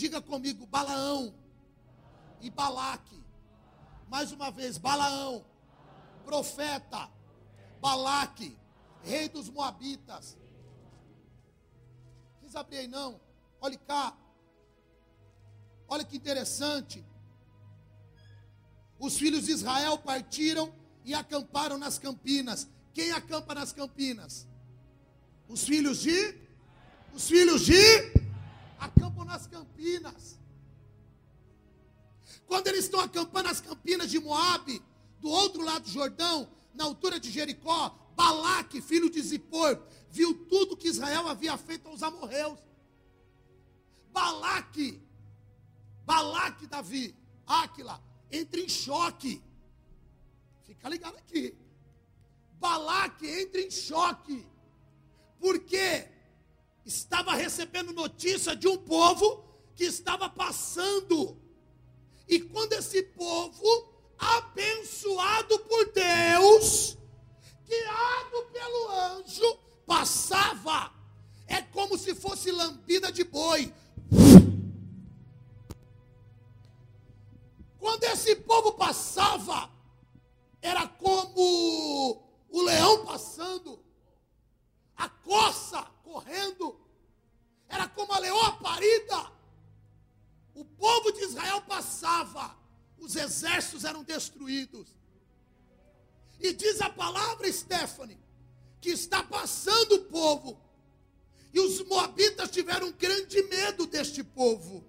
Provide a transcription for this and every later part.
Diga comigo, Balaão e Balaque. Mais uma vez, Balaão, profeta, Balaque, rei dos Moabitas. Quis abrir aí não? Olhe cá. Olha que interessante. Os filhos de Israel partiram e acamparam nas campinas. Quem acampa nas campinas? Os filhos de? Os filhos de? Acampam nas campinas. Quando eles estão acampando nas campinas de Moabe, do outro lado do Jordão, na altura de Jericó, Balaque, filho de Zippor, viu tudo que Israel havia feito aos amorreus. Balaque, Balaque, Davi, Áquila, entra em choque. Fica ligado aqui. Balaque entra em choque. Porque estava recebendo notícia de um povo que estava passando. E quando esse povo, abençoado por Deus, guiado pelo anjo, passava, é como se fosse lambida de boi. Quando esse povo passava, era como o leão passando, a coça correndo, leoa parida. O povo de Israel passava, os exércitos eram destruídos. E diz a palavra, Stephanie, que está passando o povo. E os moabitas tiveram grande medo deste povo.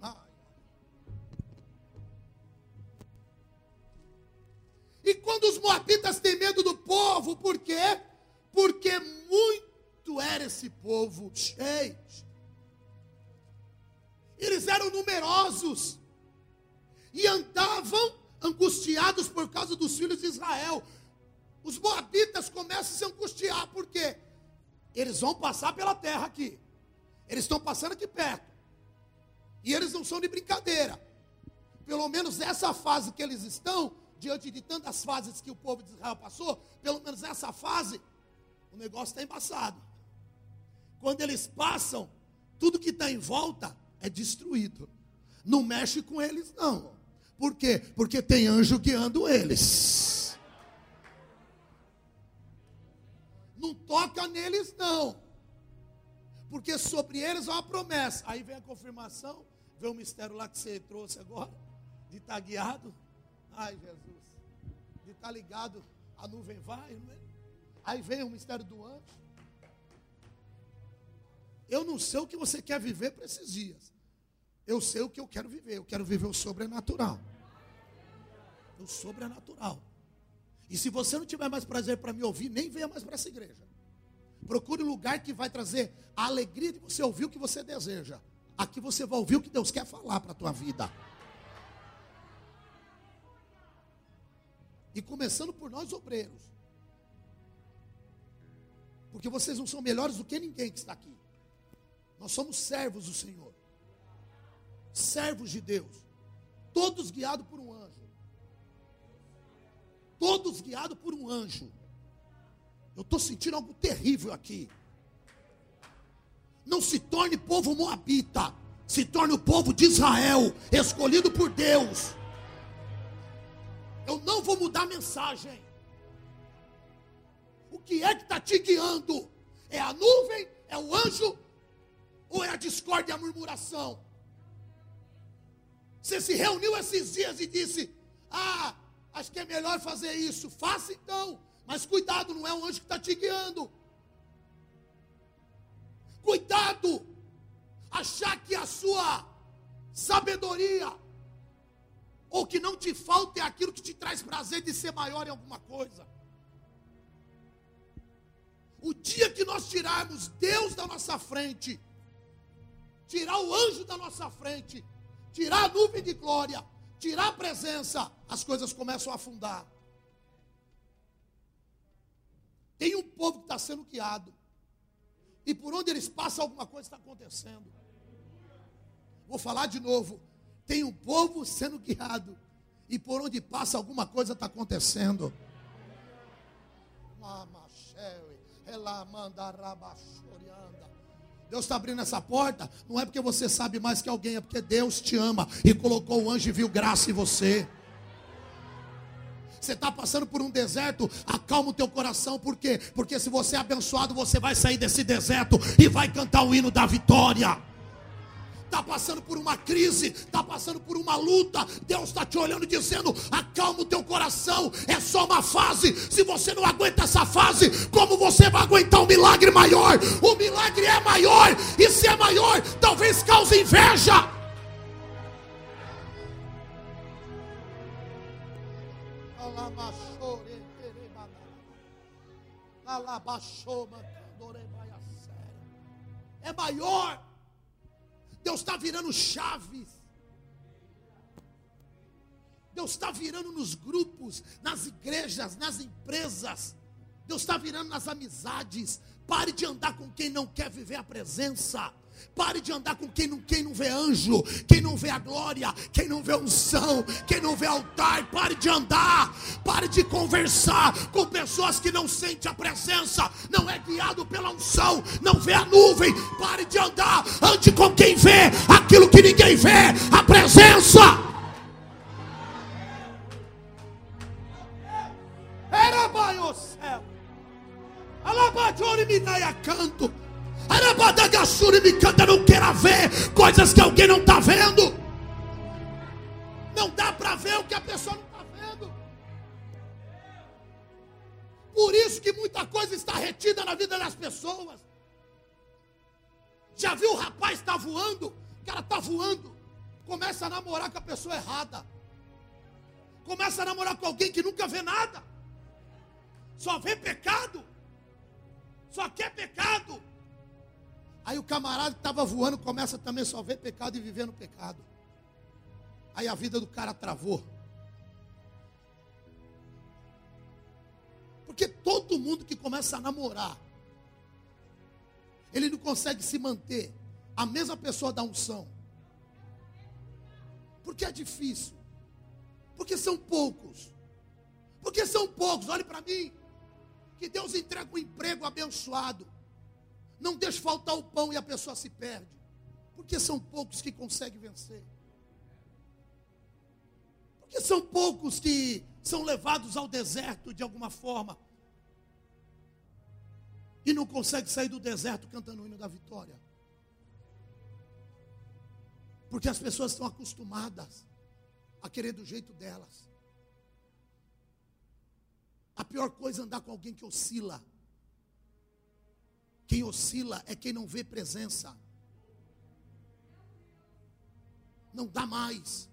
E quando os moabitas têm medo do povo, por quê? Porque muito era esse povo cheio. Eles eram numerosos e andavam angustiados por causa dos filhos de Israel. Os moabitas começam a se angustiar, por quê? Eles vão passar pela terra aqui. Eles estão passando aqui perto. E eles não são de brincadeira. Pelo menos essa fase que eles estão, diante de tantas fases que o povo de Israel passou, pelo menos nessa fase, o negócio está embaçado. Quando eles passam, tudo que está em volta é destruído. Não mexe com eles, não. Por quê? Porque tem anjo guiando eles. Não toca neles, não. Porque sobre eles há uma promessa. Aí vem a confirmação, vem o mistério lá que você trouxe agora, de estar tá guiado. Ai, Jesus. De estar tá ligado, a nuvem vai. É? Aí vem o mistério do anjo. Eu não sei o que você quer viver para esses dias. Eu sei o que eu quero viver. Eu quero viver o sobrenatural. O sobrenatural. E se você não tiver mais prazer para me ouvir, nem venha mais para essa igreja. Procure um lugar que vai trazer a alegria de você ouvir o que você deseja. Aqui você vai ouvir o que Deus quer falar para a tua vida. E começando por nós obreiros. Porque vocês não são melhores do que ninguém que está aqui. Nós somos servos do Senhor. Servos de Deus. Todos guiados por um anjo. Todos guiados por um anjo. Eu estou sentindo algo terrível aqui. Não se torne povo moabita. Se torne o povo de Israel, escolhido por Deus. Eu não vou mudar a mensagem. O que é que está te guiando? É a nuvem? É o anjo? Ou é a discórdia e a murmuração? Você se reuniu esses dias e disse: Ah, acho que é melhor fazer isso. Faça então. Mas cuidado, não é o anjo que está te guiando. Cuidado. Achar que a sua sabedoria ou que não te falta é aquilo que te traz prazer de ser maior em alguma coisa. O dia que nós tirarmos Deus da nossa frente, tirar o anjo da nossa frente, tirar a nuvem de glória, tirar a presença, as coisas começam a afundar. Tem um povo que está sendo guiado. E por onde eles passam, alguma coisa está acontecendo. Vou falar de novo tem um povo sendo guiado. E por onde passa alguma coisa está acontecendo. Deus está abrindo essa porta, não é porque você sabe mais que alguém, é porque Deus te ama e colocou o anjo e viu graça em você. Você está passando por um deserto, acalma o teu coração, por quê? Porque se você é abençoado, você vai sair desse deserto e vai cantar o hino da vitória está passando por uma crise, está passando por uma luta, Deus está te olhando dizendo: acalma o teu coração, é só uma fase. Se você não aguenta essa fase, como você vai aguentar um milagre maior? O milagre é maior, e se é maior, talvez cause inveja. É maior. Deus está virando chaves. Deus está virando nos grupos, nas igrejas, nas empresas. Deus está virando nas amizades. Pare de andar com quem não quer viver a presença. Pare de andar com quem não, quem não vê anjo, quem não vê a glória, quem não vê unção, quem não vê altar. Pare de andar, pare de conversar com pessoas que não sentem a presença, não é guiado pela unção, não vê a nuvem. Pare de andar, ande com quem vê aquilo que ninguém vê, a presença. Era o céu. Alabajori me canto. Não queira ver coisas que alguém não está vendo. Não dá para ver o que a pessoa não está vendo. Por isso que muita coisa está retida na vida das pessoas. Já viu o rapaz está voando? O cara está voando. Começa a namorar com a pessoa errada. Começa a namorar com alguém que nunca vê nada. Só vê pecado. Só quer pecado. Aí o camarada que estava voando começa também só ver pecado e viver no pecado. Aí a vida do cara travou. Porque todo mundo que começa a namorar, ele não consegue se manter a mesma pessoa da unção. Porque é difícil. Porque são poucos. Porque são poucos. Olhe para mim. Que Deus entrega um emprego abençoado. Não deixe faltar o pão e a pessoa se perde. Porque são poucos que conseguem vencer. Porque são poucos que são levados ao deserto de alguma forma. E não conseguem sair do deserto cantando o hino da vitória. Porque as pessoas estão acostumadas a querer do jeito delas. A pior coisa é andar com alguém que oscila. Quem oscila é quem não vê presença. Não dá mais.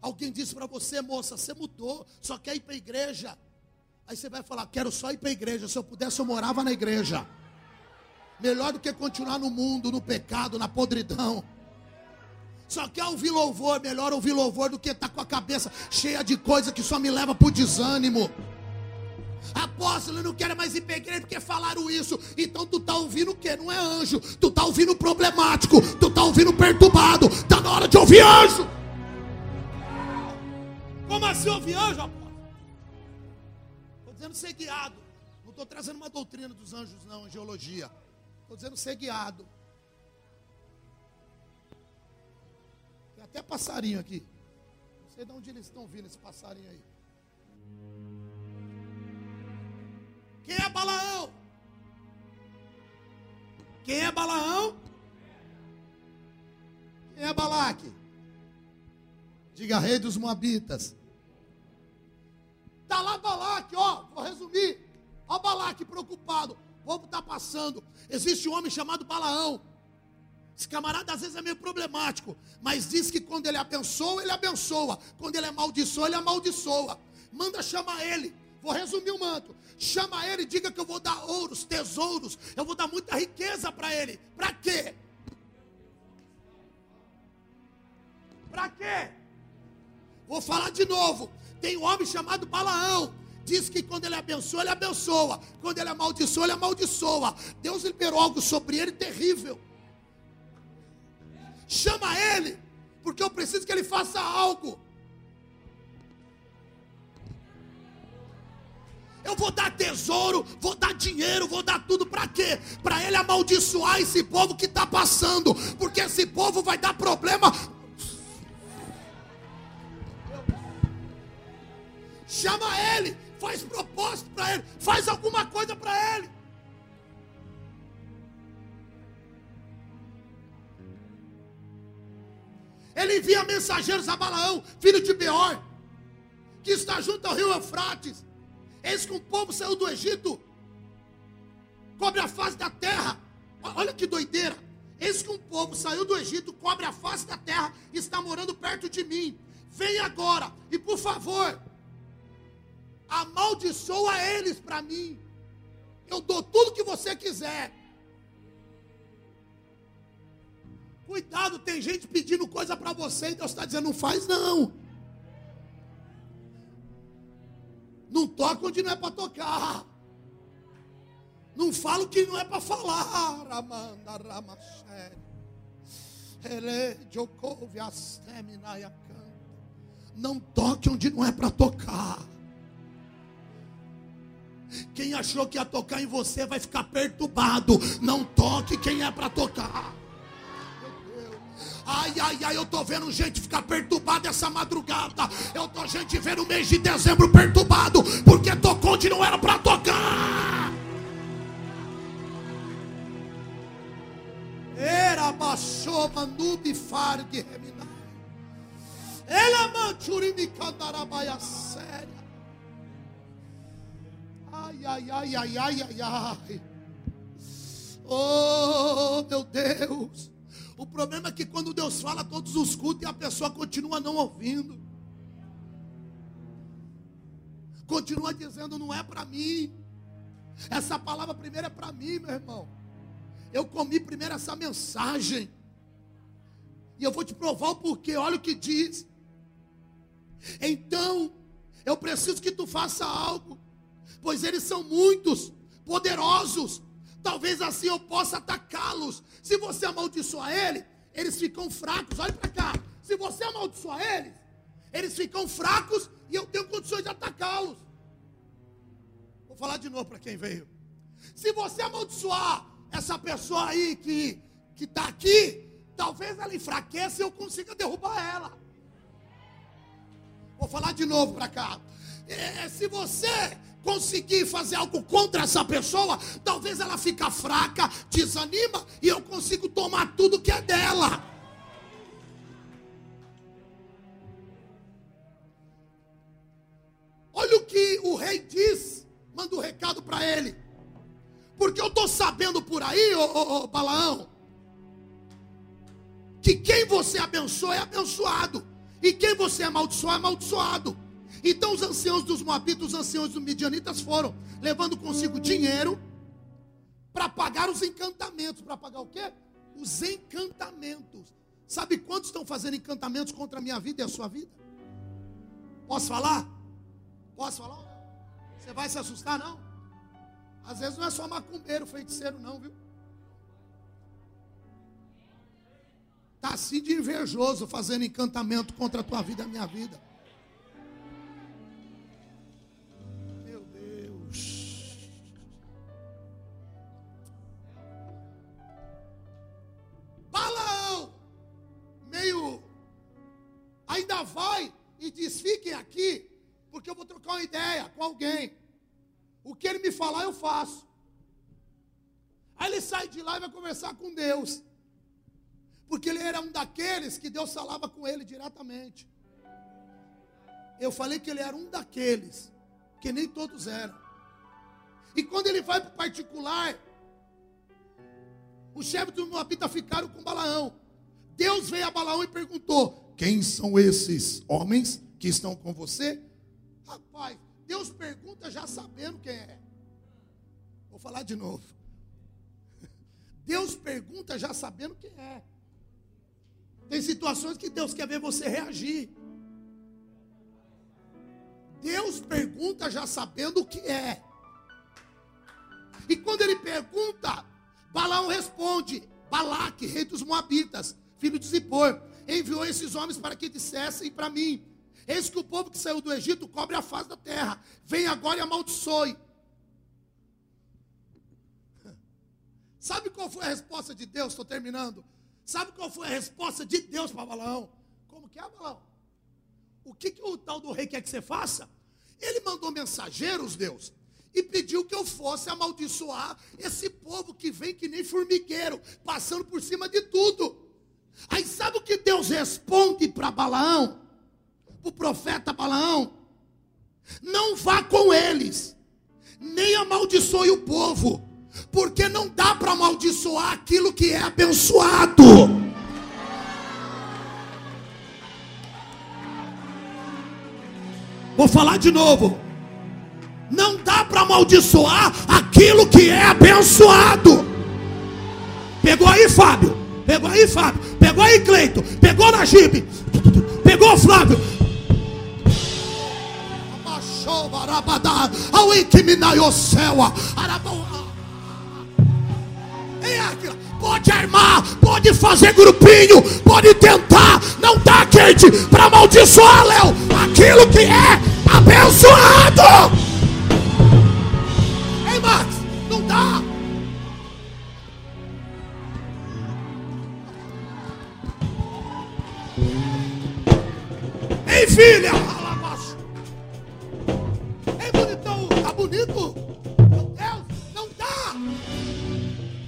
Alguém disse para você, moça, você mudou, só quer ir para a igreja. Aí você vai falar, quero só ir para a igreja. Se eu pudesse, eu morava na igreja. Melhor do que continuar no mundo, no pecado, na podridão. Só quer ouvir louvor, melhor ouvir louvor do que estar tá com a cabeça cheia de coisa que só me leva para o desânimo. Apóstolo, eu não quero mais ir para igreja porque falaram isso. Então tu está ouvindo o quê? Não é anjo. Tu está ouvindo problemático. Tu está ouvindo perturbado. Está na hora de ouvir anjo. Como assim ouvir anjo, apóstolo? Estou dizendo ser guiado. Não estou trazendo uma doutrina dos anjos, não, angiologia. Estou dizendo ser guiado. Tem até passarinho aqui. Não sei de onde eles estão vindo esse passarinho aí. Quem é Balaão? Quem é Balaão? Quem é Balaque? Diga rei dos Moabitas. Está lá Balaque, ó, vou resumir. Ó Balaque preocupado. O povo está passando. Existe um homem chamado Balaão. Esse camarada às vezes é meio problemático, mas diz que quando ele abençoa, ele abençoa. Quando ele amaldiçoa, ele amaldiçoa. Manda chamar ele. Vou resumir o manto. Chama ele e diga que eu vou dar ouros, tesouros. Eu vou dar muita riqueza para ele. Para quê? Para quê? Vou falar de novo. Tem um homem chamado Balaão. Diz que quando ele abençoa, ele abençoa. Quando ele amaldiçoa, ele amaldiçoa. Deus liberou algo sobre ele terrível. Chama ele, porque eu preciso que ele faça algo. Eu vou dar tesouro, vou dar dinheiro, vou dar tudo para quê? Para ele amaldiçoar esse povo que está passando, porque esse povo vai dar problema. Chama ele, faz propósito para ele, faz alguma coisa para ele. Ele envia mensageiros a Balaão, filho de Beor, que está junto ao rio Eufrates. Eis que um povo saiu do Egito, cobre a face da terra. Olha que doideira. Eis que um povo saiu do Egito, cobre a face da terra, e está morando perto de mim. Vem agora e por favor, amaldiçoa eles para mim. Eu dou tudo que você quiser. Cuidado, tem gente pedindo coisa para você e Deus está dizendo: não faz não. Não toca onde não é para tocar. Não fala o que não é para falar. Amanda Não toque onde não é para tocar. Quem achou que ia tocar em você vai ficar perturbado. Não toque quem é para tocar. Ai, ai, ai, eu estou vendo gente ficar perturbada essa madrugada. Eu estou gente vendo o mês de dezembro perturbado, porque tocou onde não era para tocar. Era baixou manube fargue reminai. Ela manchurimi candarabaia séria. Ai, ai, ai, ai, ai, ai, ai. Oh, meu Deus. O problema é que quando Deus fala, todos os cultos e a pessoa continua não ouvindo. Continua dizendo, não é para mim. Essa palavra primeiro é para mim, meu irmão. Eu comi primeiro essa mensagem. E eu vou te provar o porquê. Olha o que diz. Então, eu preciso que tu faça algo. Pois eles são muitos, poderosos Talvez assim eu possa atacá-los. Se você amaldiçoar ele, eles ficam fracos. Olha para cá. Se você amaldiçoar eles, eles ficam fracos e eu tenho condições de atacá-los. Vou falar de novo para quem veio. Se você amaldiçoar essa pessoa aí que que está aqui, talvez ela enfraqueça e eu consiga derrubar ela. Vou falar de novo para cá. É, se você conseguir fazer algo contra essa pessoa, talvez ela fica fraca, desanima e eu consigo tomar tudo que é dela. Olha o que o rei diz, manda um recado para ele. Porque eu estou sabendo por aí, ô, ô, ô, Balaão, que quem você abençoa é abençoado, e quem você amaldiçoa é amaldiçoado. Então os anciãos dos Moabitas, os anciãos dos Midianitas foram, levando consigo dinheiro para pagar os encantamentos. Para pagar o quê? Os encantamentos. Sabe quantos estão fazendo encantamentos contra a minha vida e a sua vida? Posso falar? Posso falar? Você vai se assustar, não? Às vezes não é só macumbeiro, feiticeiro, não, viu? Está assim de invejoso fazendo encantamento contra a tua vida e a minha vida. Diz: fiquem aqui, porque eu vou trocar uma ideia com alguém. O que ele me falar, eu faço. Aí ele sai de lá e vai conversar com Deus. Porque ele era um daqueles que Deus falava com ele diretamente. Eu falei que ele era um daqueles, que nem todos eram. E quando ele vai para o particular, os chefes do Moabita ficaram com Balaão. Deus veio a Balaão e perguntou: Quem são esses homens que estão com você? Rapaz, Deus pergunta já sabendo quem é. Vou falar de novo. Deus pergunta já sabendo quem é. Tem situações que Deus quer ver você reagir. Deus pergunta já sabendo o que é. E quando ele pergunta, Balaão responde: Balaque, rei dos Moabitas, filho de Zippor, enviou esses homens para que dissessem para mim: Eis que o povo que saiu do Egito cobre a face da terra. Vem agora e amaldiçoe. Sabe qual foi a resposta de Deus? Estou terminando. Sabe qual foi a resposta de Deus para Balaão? Como que é, Balaão? O que, que o tal do rei quer que você faça? Ele mandou mensageiros, Deus, e pediu que eu fosse amaldiçoar esse povo que vem que nem formigueiro, passando por cima de tudo. Aí sabe o que Deus responde para Balaão? Para o profeta Balaão? Não vá com eles, nem amaldiçoe o povo, porque não dá para amaldiçoar aquilo que é abençoado. Vou falar de novo. Não dá para amaldiçoar aquilo que é abençoado. Pegou aí, Fábio? Pegou aí, Fábio? Pegou aí, Cleito? Pegou na Jibe? Pegou, Flávio? Pode armar, pode fazer grupinho, pode tentar, não dá quente para amaldiçoar, Léo, aquilo que é abençoado. Filha! Ei, bonitão! Tá bonito? Meu Deus, não dá!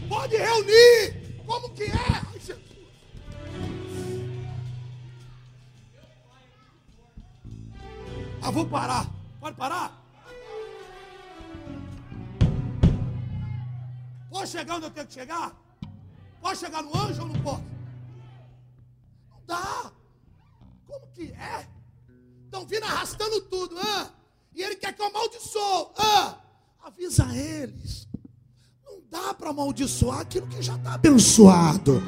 Pode reunir! Como que é? Ai, Jesus. Ah, vou parar. Pode parar? Pode chegar onde eu tenho que chegar? Pode chegar no anjo ou não pode? Não dá. Como que é? Vindo arrastando tudo. Ah, e ele quer que eu amaldiçoe. Ah, avisa eles. Não dá para amaldiçoar aquilo que já está abençoado.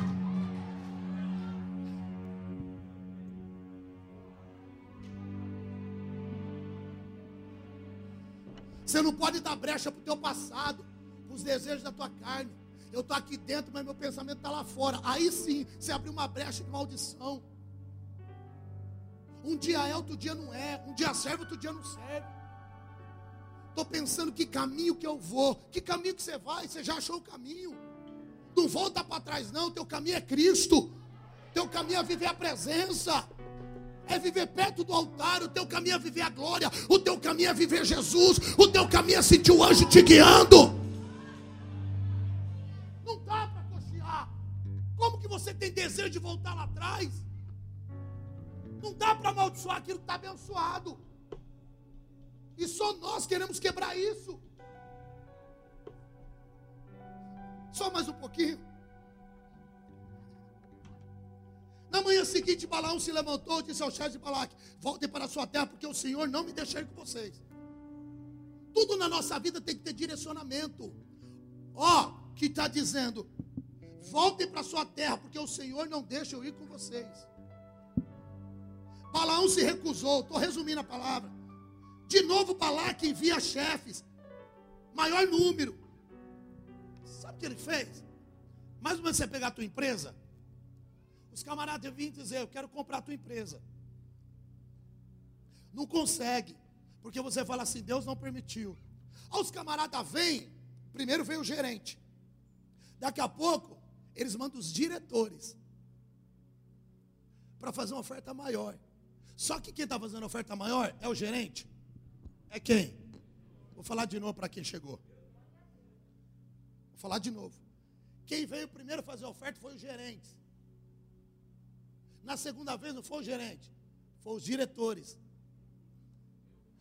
Você não pode dar brecha para o teu passado, para os desejos da tua carne. Eu estou aqui dentro, mas meu pensamento está lá fora. Aí sim, você abriu uma brecha de maldição. Um dia é, outro dia não é. Um dia serve, outro dia não serve. Estou pensando que caminho que eu vou. Que caminho que você vai? Você já achou o caminho. Não volta para trás, não. Teu caminho é Cristo. Teu caminho é viver a presença. É viver perto do altar. O teu caminho é viver a glória. O teu caminho é viver Jesus. O teu caminho é sentir o anjo te guiando. Não dá para cochear. Como que você tem desejo de voltar lá atrás? Não dá para amaldiçoar aquilo que está abençoado. E só nós queremos quebrar isso. Só mais um pouquinho. Na manhã seguinte, Balaão se levantou e disse ao chefe de Balaque: Voltem para a sua terra, porque o Senhor não me deixou ir com vocês. Tudo na nossa vida tem que ter direcionamento. Ó, que está dizendo: Voltem para a sua terra, porque o Senhor não deixa eu ir com vocês. Balaão se recusou, estou resumindo a palavra. De novo, Balaque envia chefes, maior número. Sabe o que ele fez? Mais ou menos você pegar a tua empresa, os camaradas vêm dizer: Eu quero comprar a tua empresa. Não consegue, porque você fala assim: Deus não permitiu. Aí os camaradas vêm, primeiro vem o gerente, daqui a pouco, eles mandam os diretores para fazer uma oferta maior. Só que quem está fazendo a oferta maior é o gerente. É quem? Vou falar de novo para quem chegou. Vou falar de novo. Quem veio primeiro fazer a oferta foi o gerente. Na segunda vez não foi o gerente, foi os diretores.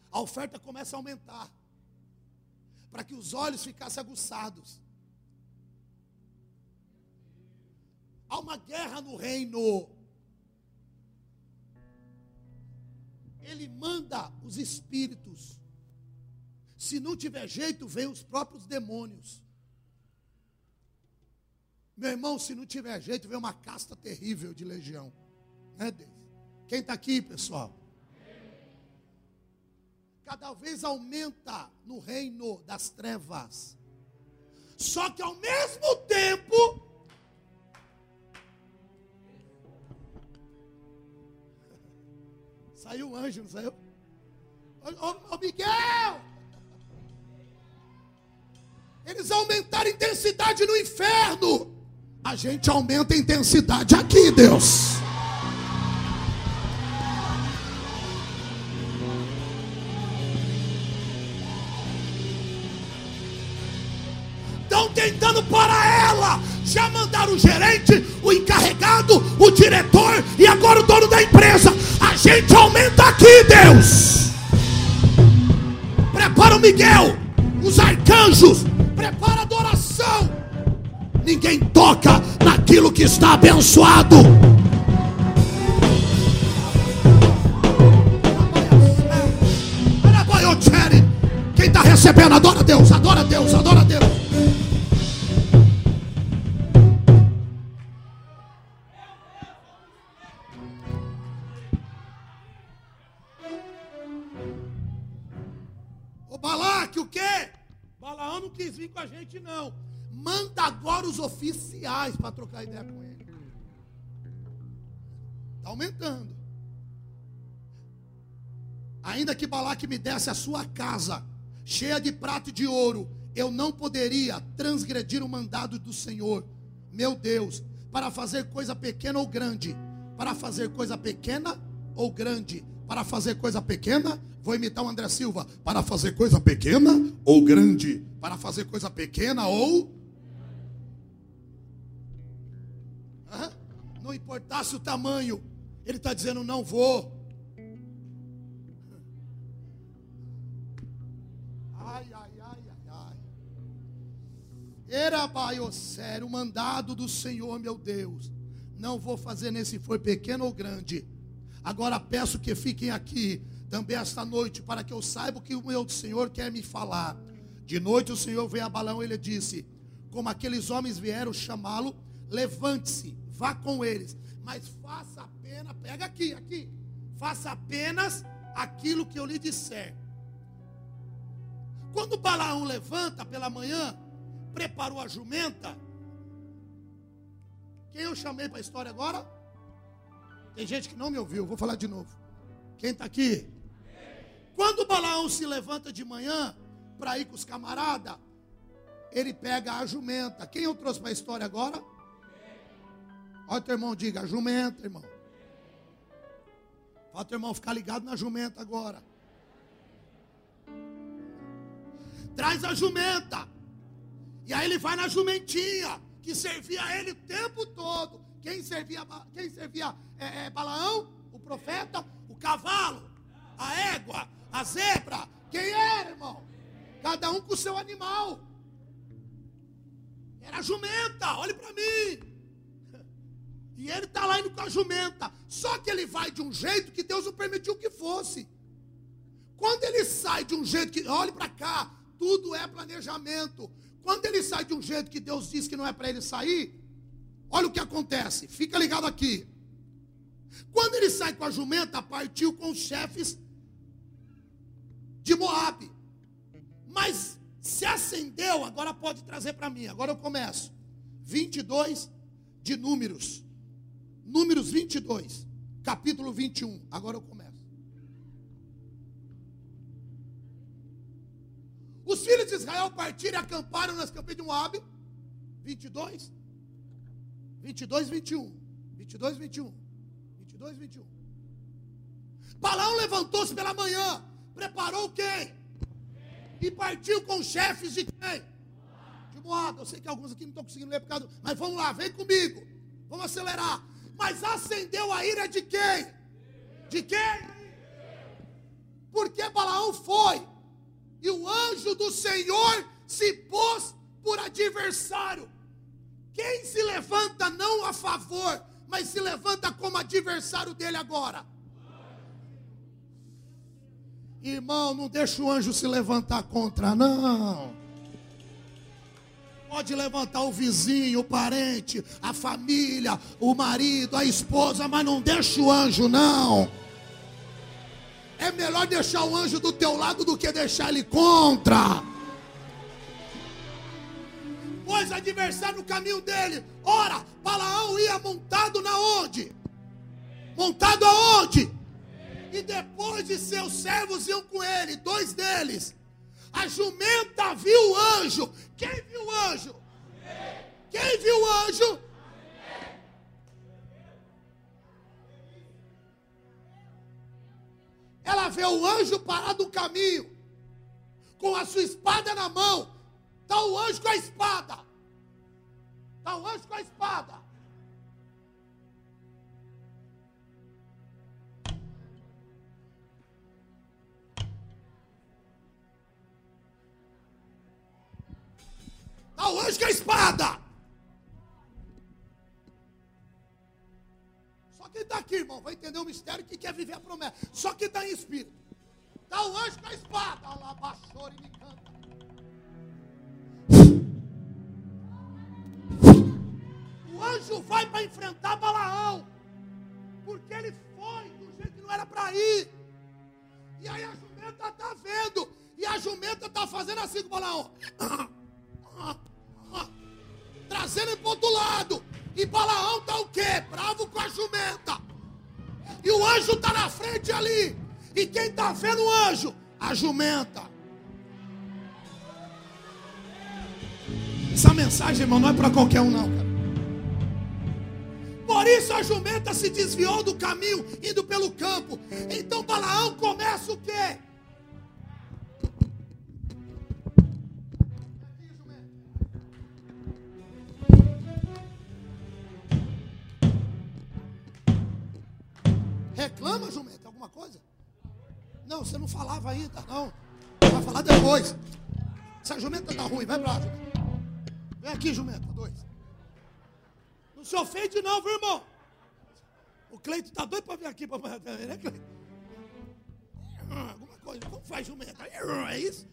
A oferta começa a aumentar. Para que os olhos ficassem aguçados. Há uma guerra no reino. Ele manda os espíritos. Se não tiver jeito, vem os próprios demônios. Meu irmão, se não tiver jeito, vem uma casta terrível de legião. Né, Deus? Quem está aqui, pessoal? Cada vez aumenta no reino das trevas. Só que ao mesmo tempo, Saiu um anjo, não saiu? Ô, ô, ô Miguel! Eles aumentaram a intensidade no inferno. A gente aumenta a intensidade aqui, Deus. Estão tentando parar ela. Já mandaram o gerente, o encarregado, o diretor e agora o dono da empresa. Gente aumenta aqui, Deus. Prepara o Miguel, os arcanjos, prepara a adoração. Ninguém toca naquilo que está abençoado. Quem está recebendo, adora Deus, adora Deus, adora Deus. Com a gente, não. Manda agora os oficiais para trocar ideia com ele. Está aumentando. Ainda que Balaque me desse a sua casa, cheia de prata e de ouro, eu não poderia transgredir o mandado do Senhor, meu Deus, para fazer coisa pequena ou grande. Para fazer coisa pequena ou grande. Para fazer coisa pequena Vou imitar o André Silva. Para fazer coisa pequena ou grande? Para fazer coisa pequena ou. Não importasse o tamanho. Ele está dizendo: não vou. Ai, ai, ai, ai, ai. Era o mandado do Senhor, meu Deus. Não vou fazer nesse foi pequeno ou grande. Agora peço que fiquem aqui também esta noite, para que eu saiba o que o meu Senhor quer me falar. De noite o Senhor veio a Balão e ele disse: Como aqueles homens vieram chamá-lo, levante-se, vá com eles, mas faça apenas, pega aqui, aqui, faça apenas aquilo que eu lhe disser. Quando Balaão levanta pela manhã, preparou a jumenta. Quem eu chamei para a história agora? Tem gente que não me ouviu, vou falar de novo. Quem está aqui? Quando Balaão se levanta de manhã para ir com os camaradas, ele pega a jumenta. Quem eu trouxe para a história agora? Olha teu irmão, diga, a jumenta, irmão. Fala teu irmão ficar ligado na jumenta agora. Traz a jumenta. E aí ele vai na jumentinha, que servia a ele o tempo todo. Quem servia, quem servia é, é, Balaão? O profeta? O cavalo? A égua? A zebra, quem era, irmão? Cada um com o seu animal. Era jumenta, olhe para mim. E ele está lá indo com a jumenta. Só que ele vai de um jeito que Deus não permitiu que fosse. Quando ele sai de um jeito que, olhe para cá, tudo é planejamento. Quando ele sai de um jeito que Deus disse que não é para ele sair, olha o que acontece. Fica ligado aqui. Quando ele sai com a jumenta, partiu com os chefes de Moab. Mas se acendeu, agora pode trazer para mim. Agora eu começo. 22 de Números. Números 22, capítulo 21. Agora eu começo. Os filhos de Israel partiram e acamparam nas campanhas de Moab. 22. 22, 21. 22, 21. 22, 21. Balaão levantou-se pela manhã preparou quem? E partiu com chefes de quem? De Moab. Eu sei que alguns aqui não estão conseguindo ler por causa do... Mas vamos lá, vem comigo. Vamos acelerar. Mas acendeu a ira de quem? De quem? Porque Balaão foi. E o anjo do Senhor se pôs por adversário. Quem se levanta não a favor, mas se levanta como adversário dele agora? Irmão, não deixa o anjo se levantar contra, não. Pode levantar o vizinho, o parente, a família, o marido, a esposa, mas não deixa o anjo, não. É melhor deixar o anjo do teu lado do que deixar ele contra. Pois adversário no caminho dele. Ora, Balaão ia montado na onde? Montado aonde? E depois de seus servos iam com ele, dois deles. A jumenta viu o anjo. Quem viu o anjo? Quem viu o anjo? Ela vê o anjo parado no caminho, com a sua espada na mão. Está o anjo com a espada. Está o anjo com a espada. Está o anjo com a espada. Só quem está aqui, irmão, vai entender o mistério que quer viver a promessa. Só quem está em espírito. Está o anjo com a espada. E me canta. O anjo vai para enfrentar Balaão. Porque ele foi do jeito que não era para ir. E aí a jumenta está vendo. E a jumenta está fazendo assim com Balaão. Trazendo ele para outro lado. E Balaão está o quê? Bravo com a jumenta. E o anjo está na frente ali. E quem está vendo o anjo? A jumenta. Essa mensagem, irmão, não é para qualquer um, não, cara. Por isso a jumenta se desviou do caminho, indo pelo campo. Então Balaão começa o quê? Não, você não falava ainda, não. Vai falar depois. Essa jumenta tá ruim, vai pra lá. Vem aqui, jumenta, dois. Não se ofende não, viu, irmão? O Cleito tá doido para vir aqui para né, Cleito? Alguma coisa, como faz jumenta? É isso?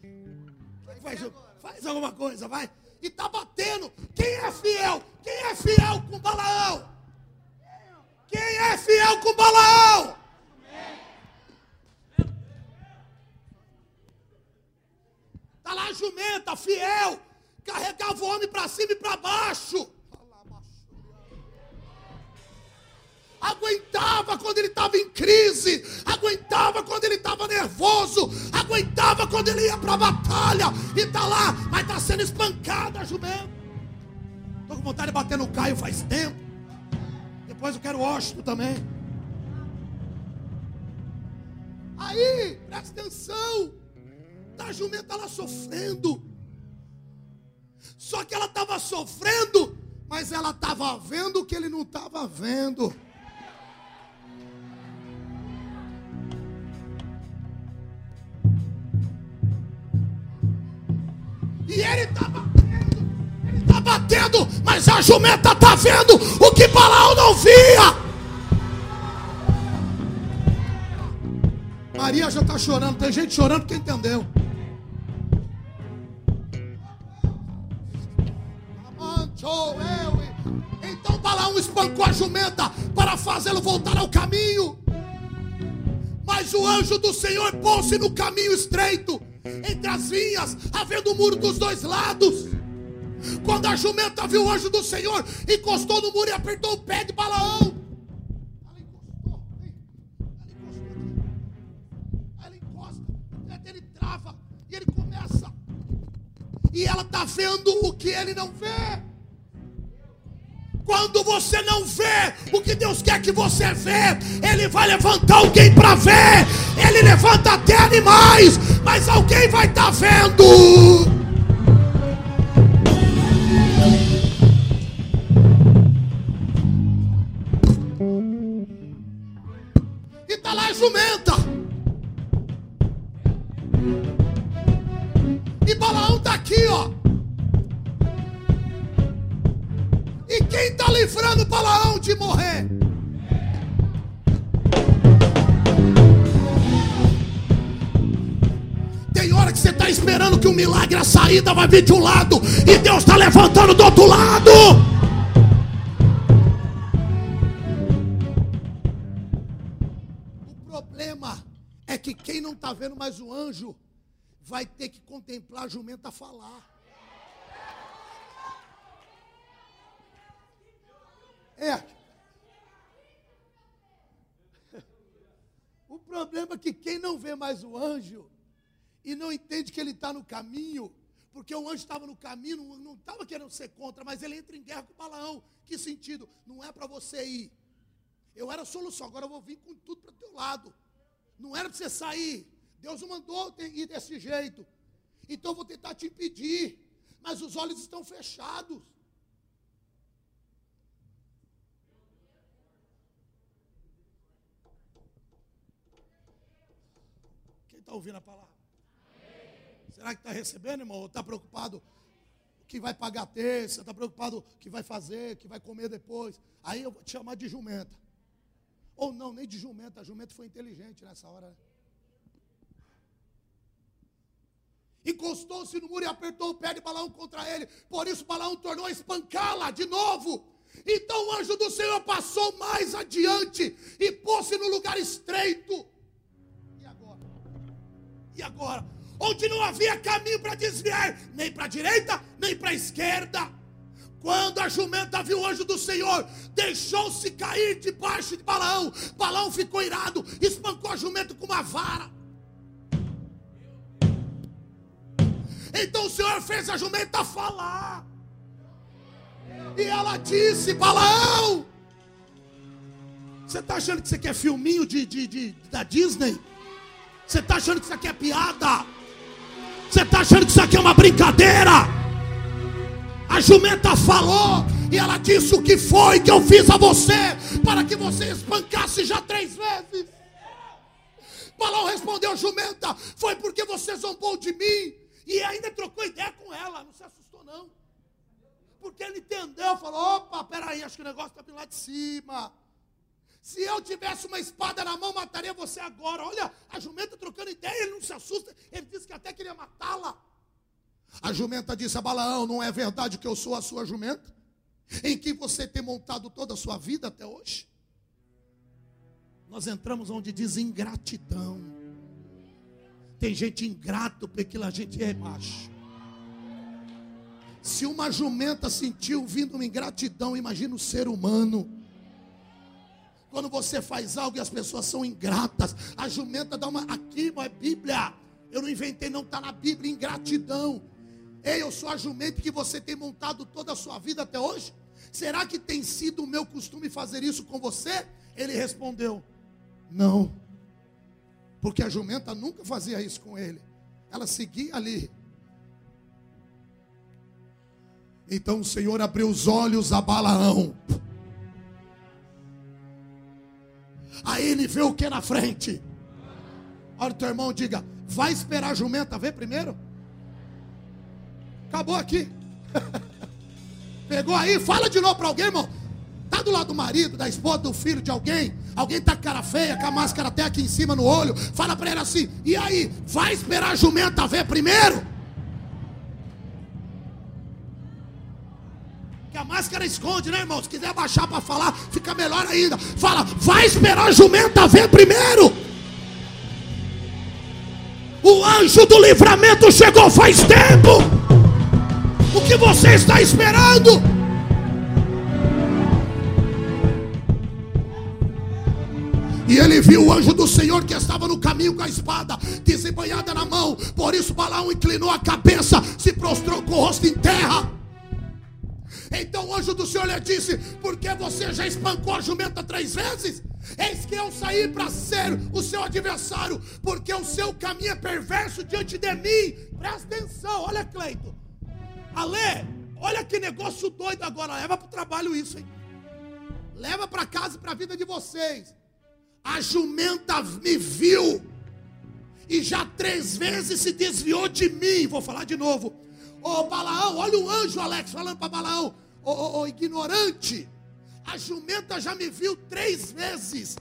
Faz, faz alguma coisa, vai. E tá batendo. Quem é fiel? Quem é fiel com Balaão? Quem é fiel com Balaão? Lá jumenta, fiel, carregava o homem para cima e para baixo. Aguentava quando ele estava em crise, aguentava quando ele estava nervoso, aguentava quando ele ia para a batalha e está lá, mas está sendo espancada jumenta. Estou com vontade de bater no Caio faz tempo. Depois eu quero óstimo também. Aí, presta atenção. A jumenta lá sofrendo. Só que ela estava sofrendo, mas ela estava vendo o que ele não estava vendo. E ele estava está batendo, mas a jumenta está vendo o que Balaão não via. Maria já está chorando, tem gente chorando que entendeu. Então Balaão espancou a jumenta para fazê-lo voltar ao caminho. Mas o anjo do Senhor pôs-se no caminho estreito, entre as vinhas, havendo um muro dos dois lados. Quando a jumenta viu o anjo do Senhor, encostou no muro e apertou o pé de Balaão. Ela encostou, ela encostou. Ela encosta, o dele trava e ele começa. E ela está vendo o que ele não vê. Quando você não vê o que Deus quer que você vê, Ele vai levantar alguém para ver. Ele levanta até animais, mas de um lado, e Deus está levantando do outro lado. está vendo, mas o anjo vai ter que contemplar a jumenta falar. É. O problema é que quem não vê mais o anjo e não entende que ele está no caminho, porque o anjo estava no caminho, não estava querendo ser contra, mas ele entra em guerra com o Balaão. Que sentido? Não é para você ir. Eu era a solução, agora eu vou vir com tudo para o teu lado. Não era para você sair. Deus não mandou ir desse jeito. Então eu vou tentar te impedir. Mas os olhos estão fechados. Quem está ouvindo a palavra? Será que está recebendo, irmão? Está preocupado que vai pagar terça? Está preocupado que vai fazer, que vai comer depois? Aí eu vou te chamar de jumenta. Ou não, nem de jumenta. A jumenta foi inteligente nessa hora. Né? Encostou-se no muro e apertou o pé de Balaão contra ele. Por isso Balaão tornou a espancá-la de novo. Então o anjo do Senhor passou mais adiante e pôs-se no lugar estreito. E agora? E agora? Onde não havia caminho para desviar, nem para a direita, nem para a esquerda. Quando a jumenta viu o anjo do Senhor, deixou-se cair debaixo de Balaão. Balaão ficou irado, espancou a jumenta com uma vara. Então o Senhor fez a jumenta falar. E ela disse: Balaão, você está achando que você quer filminho de, de, de da Disney? Você está achando que isso aqui é piada? Você está achando que isso aqui é uma brincadeira? A jumenta falou e ela disse: O que foi que eu fiz a você para que você espancasse já três vezes? Balaão respondeu: Jumenta, foi porque você zombou de mim e ainda trocou ideia com ela. Não se assustou, não. Porque ele entendeu, falou: opa, peraí, acho que o negócio está vindo lá de cima. Se eu tivesse uma espada na mão, mataria você agora. Olha, a jumenta trocando ideia, ele não se assusta. Ele disse que até queria matá-la. A jumenta disse a Balaão: Não é verdade que eu sou a sua jumenta? Em que você tem montado toda a sua vida até hoje? Nós entramos onde diz ingratidão. Tem gente ingrato porque a gente é macho. Se uma jumenta sentiu vindo uma ingratidão, imagina o ser humano. Quando você faz algo e as pessoas são ingratas, a jumenta dá uma. Aqui, é Bíblia. Eu não inventei, não está na Bíblia, ingratidão. Ei, eu sou a jumenta que você tem montado toda a sua vida até hoje? Será que tem sido o meu costume fazer isso com você? Ele respondeu: Não. Porque a jumenta nunca fazia isso com ele. Ela seguia ali. Então o Senhor abriu os olhos a Balaão. Aí ele vê o que na frente. Olha o teu irmão, diga: vai esperar a jumenta ver primeiro? Acabou aqui. Pegou aí, fala de novo para alguém, irmão. Tá do lado do marido, da esposa, do filho de alguém. Alguém tá com cara feia, com a máscara até aqui em cima no olho. Fala para ele assim: e aí, vai esperar a jumenta ver primeiro? Esconde, né, irmão? Se quiser abaixar para falar, fica melhor ainda. Fala, vai esperar a jumenta ver primeiro. O anjo do livramento chegou faz tempo. O que você está esperando? E ele viu o anjo do Senhor que estava no caminho com a espada desembanhada na mão. Por isso Balaão inclinou a cabeça, se prostrou com o rosto em terra. Então o anjo do Senhor lhe disse: Porque você já espancou a jumenta três vezes? Eis que eu saí para ser o seu adversário, porque o seu caminho é perverso diante de mim. Presta atenção, olha, Cleito. Alê, olha que negócio doido agora. Leva para o trabalho isso, hein? Leva para casa e para a vida de vocês. A jumenta me viu e já três vezes se desviou de mim. Vou falar de novo. Ô oh, Balaão, olha o anjo, Alex, falando para Balaão ô, ô, ô ignorante, a jumenta já me viu três vezes,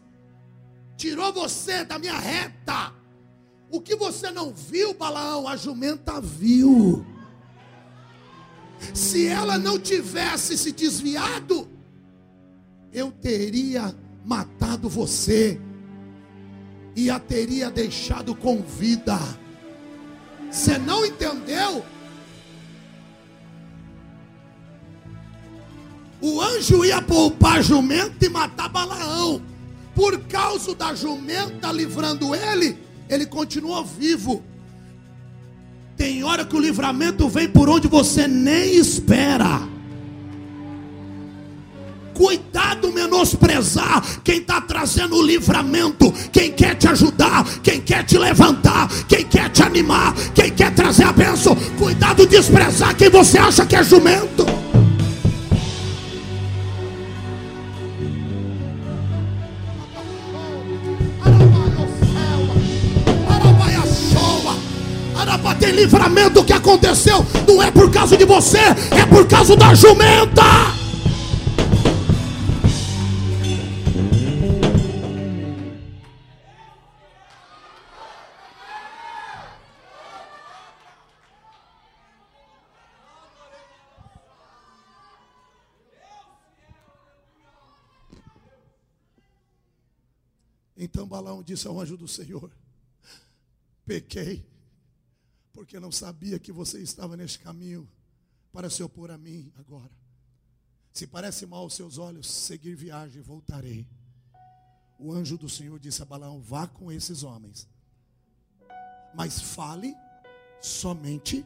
tirou você da minha reta. O que você não viu, Balaão, a jumenta viu. Se ela não tivesse se desviado, eu teria matado você e a teria deixado com vida. Você não entendeu? O anjo ia poupar jumento e matar Balaão. por causa da jumenta livrando ele, ele continua vivo. Tem hora que o livramento vem por onde você nem espera. Cuidado menosprezar quem está trazendo o livramento, quem quer te ajudar, quem quer te levantar, quem quer te animar, quem quer trazer a bênção. Cuidado desprezar quem você acha que é jumento. Livramento que aconteceu, não é por causa de você, é por causa da jumenta. Então Balaão disse ao anjo do Senhor: Pequei, porque não sabia que você estava neste caminho para se opor a mim agora. Se parece mal aos seus olhos, seguir viagem, voltarei. O anjo do Senhor disse a Balaão: Vá com esses homens, mas fale somente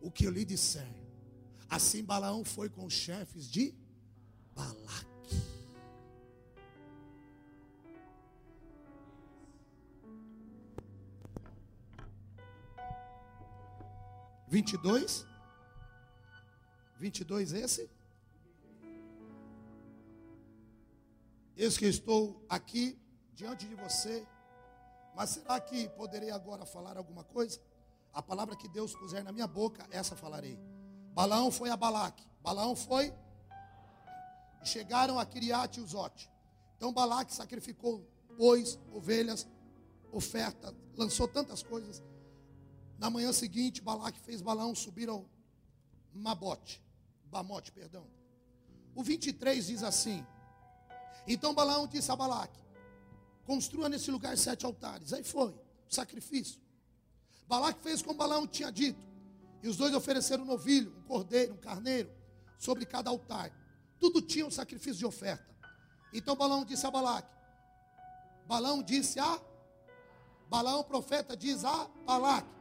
o que eu lhe disser. Assim Balaão foi com os chefes de Balac. 22? 22 esse? Eis que estou aqui diante de você, mas será que poderei agora falar alguma coisa? A palavra que Deus puser na minha boca, essa falarei. Balaão foi a Balaque. Balaão foi. Chegaram a Kiriat e Uzote. Então Balaque sacrificou bois, ovelhas, oferta, lançou tantas coisas. Na manhã seguinte, Balaque fez Balaão subir ao Mabote, Bamote, perdão. O 23 diz assim: Então Balaão disse a Balaque: Construa nesse lugar sete altares. Aí foi, sacrifício. Balaque fez como Balaão tinha dito. E os dois ofereceram um novilho, um cordeiro, um carneiro, sobre cada altar. Tudo tinha um sacrifício de oferta. Então Balaão disse a Balaque: Balaão disse a Balaão, profeta, diz a Balaque: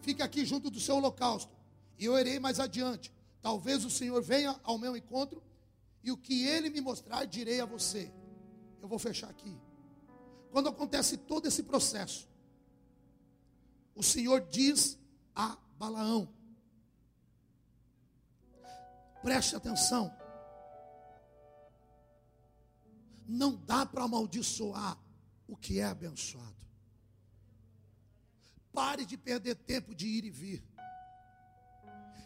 fique aqui junto do seu holocausto, e eu irei mais adiante. Talvez o Senhor venha ao meu encontro, e o que ele me mostrar, direi a você. Eu vou fechar aqui. Quando acontece todo esse processo, o Senhor diz a Balaão: preste atenção, não dá para amaldiçoar o que é abençoado. Pare de perder tempo de ir e vir.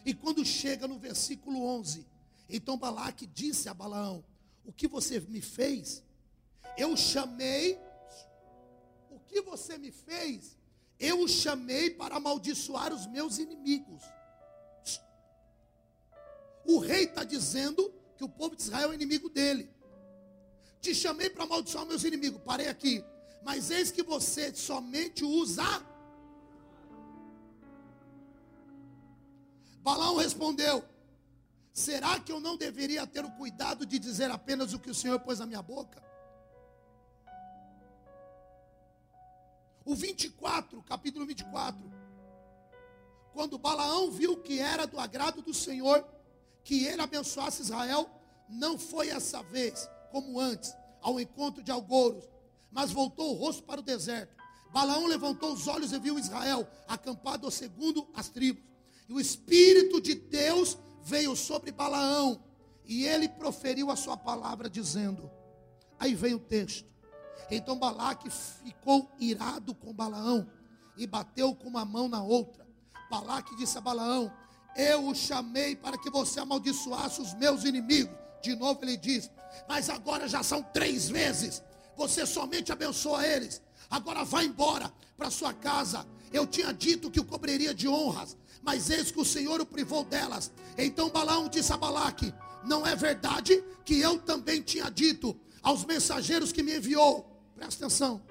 E quando chega no versículo 11, então Balaque disse a Balaão: O que você me fez? Eu chamei. O que você me fez? Eu o chamei para amaldiçoar os meus inimigos. O rei está dizendo que o povo de Israel é inimigo dele. Te chamei para amaldiçoar meus inimigos. Parei aqui. Mas eis que você somente usa Balaão respondeu: Será que eu não deveria ter o cuidado de dizer apenas o que o Senhor pôs na minha boca? O 24, capítulo 24. Quando Balaão viu que era do agrado do Senhor que ele abençoasse Israel, não foi essa vez, como antes, ao encontro de Algoros, mas voltou o rosto para o deserto. Balaão levantou os olhos e viu Israel acampado segundo as tribos. E o Espírito de Deus veio sobre Balaão. E ele proferiu a sua palavra, dizendo: Aí vem o texto. Então Balaque ficou irado com Balaão e bateu com uma mão na outra. Balaque disse a Balaão: Eu o chamei para que você amaldiçoasse os meus inimigos. De novo ele diz: Mas agora já são três vezes. Você somente abençoa eles. Agora vá embora para sua casa. Eu tinha dito que o cobriria de honras, mas eis que o Senhor o privou delas. Então Balaão disse a Balaque: Não é verdade que eu também tinha dito aos mensageiros que me enviou, presta atenção,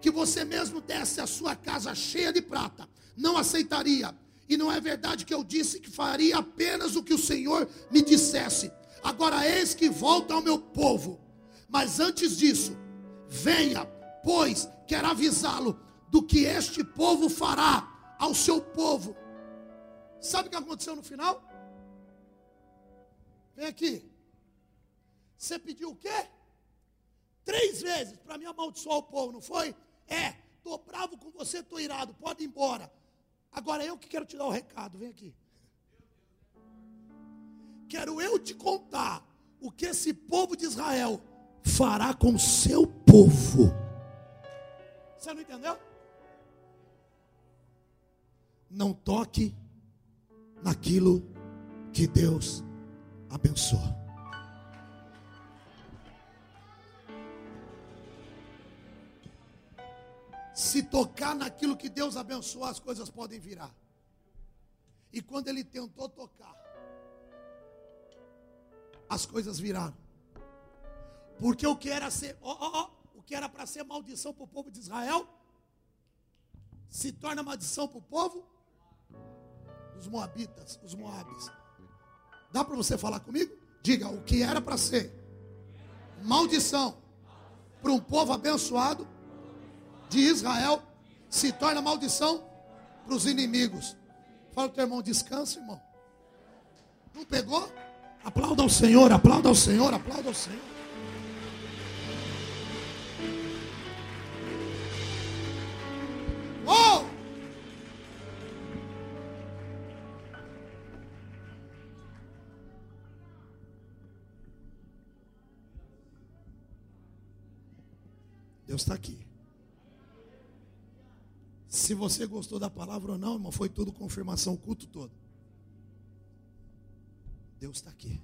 que você mesmo desse a sua casa cheia de prata, não aceitaria. E não é verdade que eu disse que faria apenas o que o Senhor me dissesse. Agora eis que volta ao meu povo. Mas antes disso, Venha, pois quero avisá-lo do que este povo fará ao seu povo. Sabe o que aconteceu no final? Vem aqui. Você pediu o quê? Três vezes para me amaldiçoar o povo, não foi? É, estou bravo com você, estou irado, pode ir embora. Agora eu que quero te dar o recado, vem aqui. Quero eu te contar o que esse povo de Israel fará com o seu povo. Você não entendeu? Não toque naquilo que Deus abençoa. Se tocar naquilo que Deus abençoou, as coisas podem virar. E quando ele tentou tocar, as coisas viraram. Porque o que era ser, ó, ó, ó, o que era para ser maldição para o povo de Israel, se torna maldição para o povo dos moabitas, os moabes. Dá para você falar comigo? Diga, o que era para ser maldição para um povo abençoado, de Israel se torna maldição para os inimigos. Fala o teu irmão, descansa, irmão. Não pegou? Aplauda ao Senhor, aplauda ao Senhor, aplauda ao Senhor. Deus está aqui. Se você gostou da palavra ou não, irmão, foi tudo confirmação, o culto todo. Deus está aqui.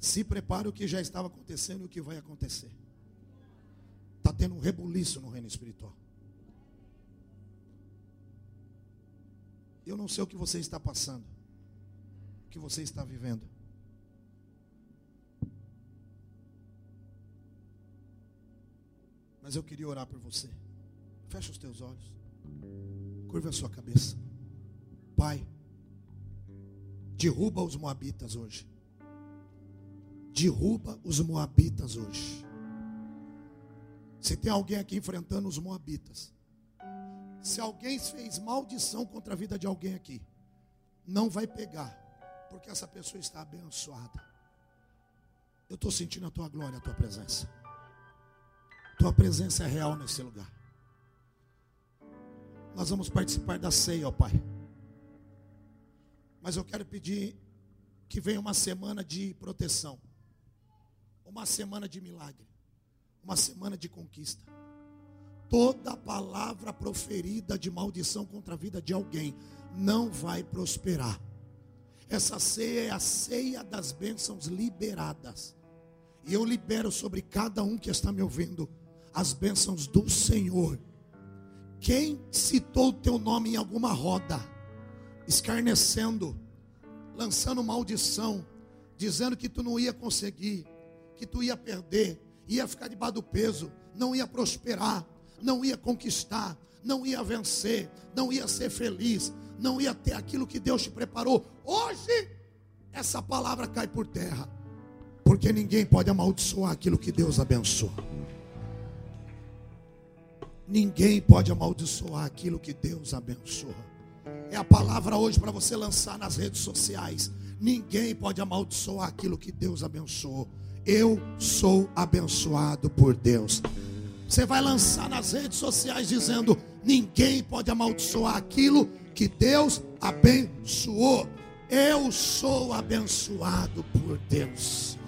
Se prepare o que já estava acontecendo e o que vai acontecer. Está tendo um rebuliço no reino espiritual. Eu não sei o que você está passando, o que você está vivendo. Mas eu queria orar por você. Fecha os teus olhos. Curva a sua cabeça. Pai, derruba os moabitas hoje. Derruba os moabitas hoje. Se tem alguém aqui enfrentando os moabitas, se alguém fez maldição contra a vida de alguém aqui, não vai pegar, porque essa pessoa está abençoada. Eu estou sentindo a tua glória, a tua presença. Tua presença é real nesse lugar. Nós vamos participar da ceia, ó Pai. Mas eu quero pedir que venha uma semana de proteção, uma semana de milagre, uma semana de conquista. Toda palavra proferida de maldição contra a vida de alguém não vai prosperar. Essa ceia é a ceia das bênçãos liberadas. E eu libero sobre cada um que está me ouvindo as bênçãos do Senhor quem citou o teu nome em alguma roda, escarnecendo, lançando maldição, dizendo que tu não ia conseguir, que tu ia perder, ia ficar debaixo do peso, não ia prosperar, não ia conquistar, não ia vencer, não ia ser feliz, não ia ter aquilo que Deus te preparou. Hoje, essa palavra cai por terra, porque ninguém pode amaldiçoar aquilo que Deus abençoa. Ninguém pode amaldiçoar aquilo que Deus abençoa. É a palavra hoje para você lançar nas redes sociais. Ninguém pode amaldiçoar aquilo que Deus abençoou. Eu sou abençoado por Deus. Você vai lançar nas redes sociais dizendo: ninguém pode amaldiçoar aquilo que Deus abençoou. Eu sou abençoado por Deus.